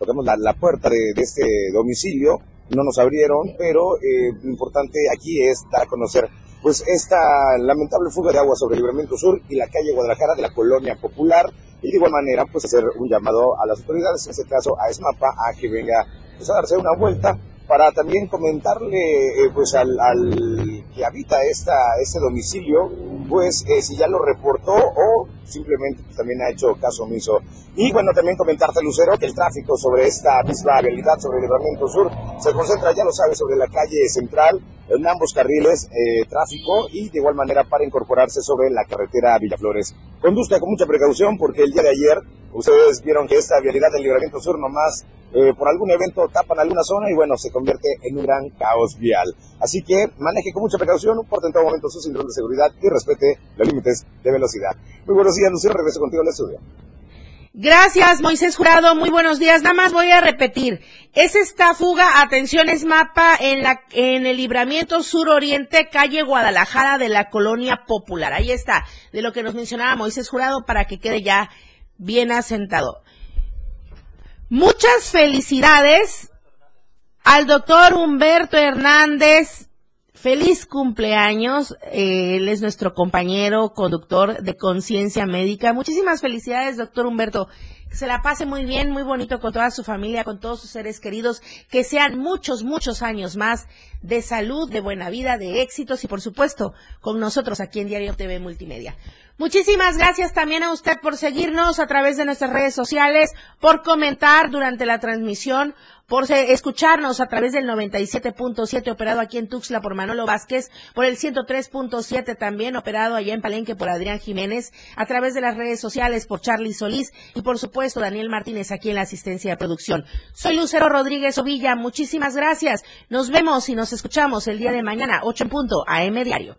tocamos la, puerta de, este domicilio, no nos abrieron, pero eh, lo importante aquí es dar a conocer pues esta lamentable fuga de agua sobre Libramiento Sur y la calle Guadalajara de la Colonia Popular. Y de igual manera pues hacer un llamado a las autoridades, en este caso a ESMAPA, a que venga pues, a darse una vuelta para también comentarle eh, pues al, al, que habita esta, este domicilio, pues eh, si ya lo reportó o simplemente pues, también ha hecho caso omiso. Y bueno, también comentarte, Lucero, que el tráfico sobre esta misma realidad, sobre el libramiento sur, se concentra, ya lo sabes, sobre la calle central, en ambos carriles, eh, tráfico, y de igual manera para incorporarse sobre la carretera Villaflores. Conduzca con mucha precaución porque el día de ayer ustedes vieron que esta vialidad del libramiento sur nomás eh, por algún evento tapan alguna zona y bueno, se convierte en un gran caos vial. Así que maneje con mucha precaución, porte en todo momento su cinturón de seguridad y respete los límites de velocidad. Muy buenos días, Lucero, regreso contigo al estudio. Gracias, Moisés Jurado. Muy buenos días. Nada más voy a repetir. Es esta fuga, atención, es mapa en, la, en el libramiento sur-oriente, calle Guadalajara de la Colonia Popular. Ahí está, de lo que nos mencionaba Moisés Jurado para que quede ya bien asentado. Muchas felicidades al doctor Humberto Hernández. Feliz cumpleaños. Eh, él es nuestro compañero conductor de conciencia médica. Muchísimas felicidades, doctor Humberto. Se la pase muy bien, muy bonito con toda su familia, con todos sus seres queridos. Que sean muchos, muchos años más de salud, de buena vida, de éxitos y por supuesto con nosotros aquí en Diario TV Multimedia. Muchísimas gracias también a usted por seguirnos a través de nuestras redes sociales, por comentar durante la transmisión, por escucharnos a través del 97.7 operado aquí en Tuxtla por Manolo Vázquez, por el 103.7 también operado allá en Palenque por Adrián Jiménez, a través de las redes sociales por Charlie Solís y por supuesto Daniel Martínez aquí en la asistencia de producción. Soy Lucero Rodríguez Ovilla, muchísimas gracias. Nos vemos y nos escuchamos el día de mañana, 8 en punto, AM Diario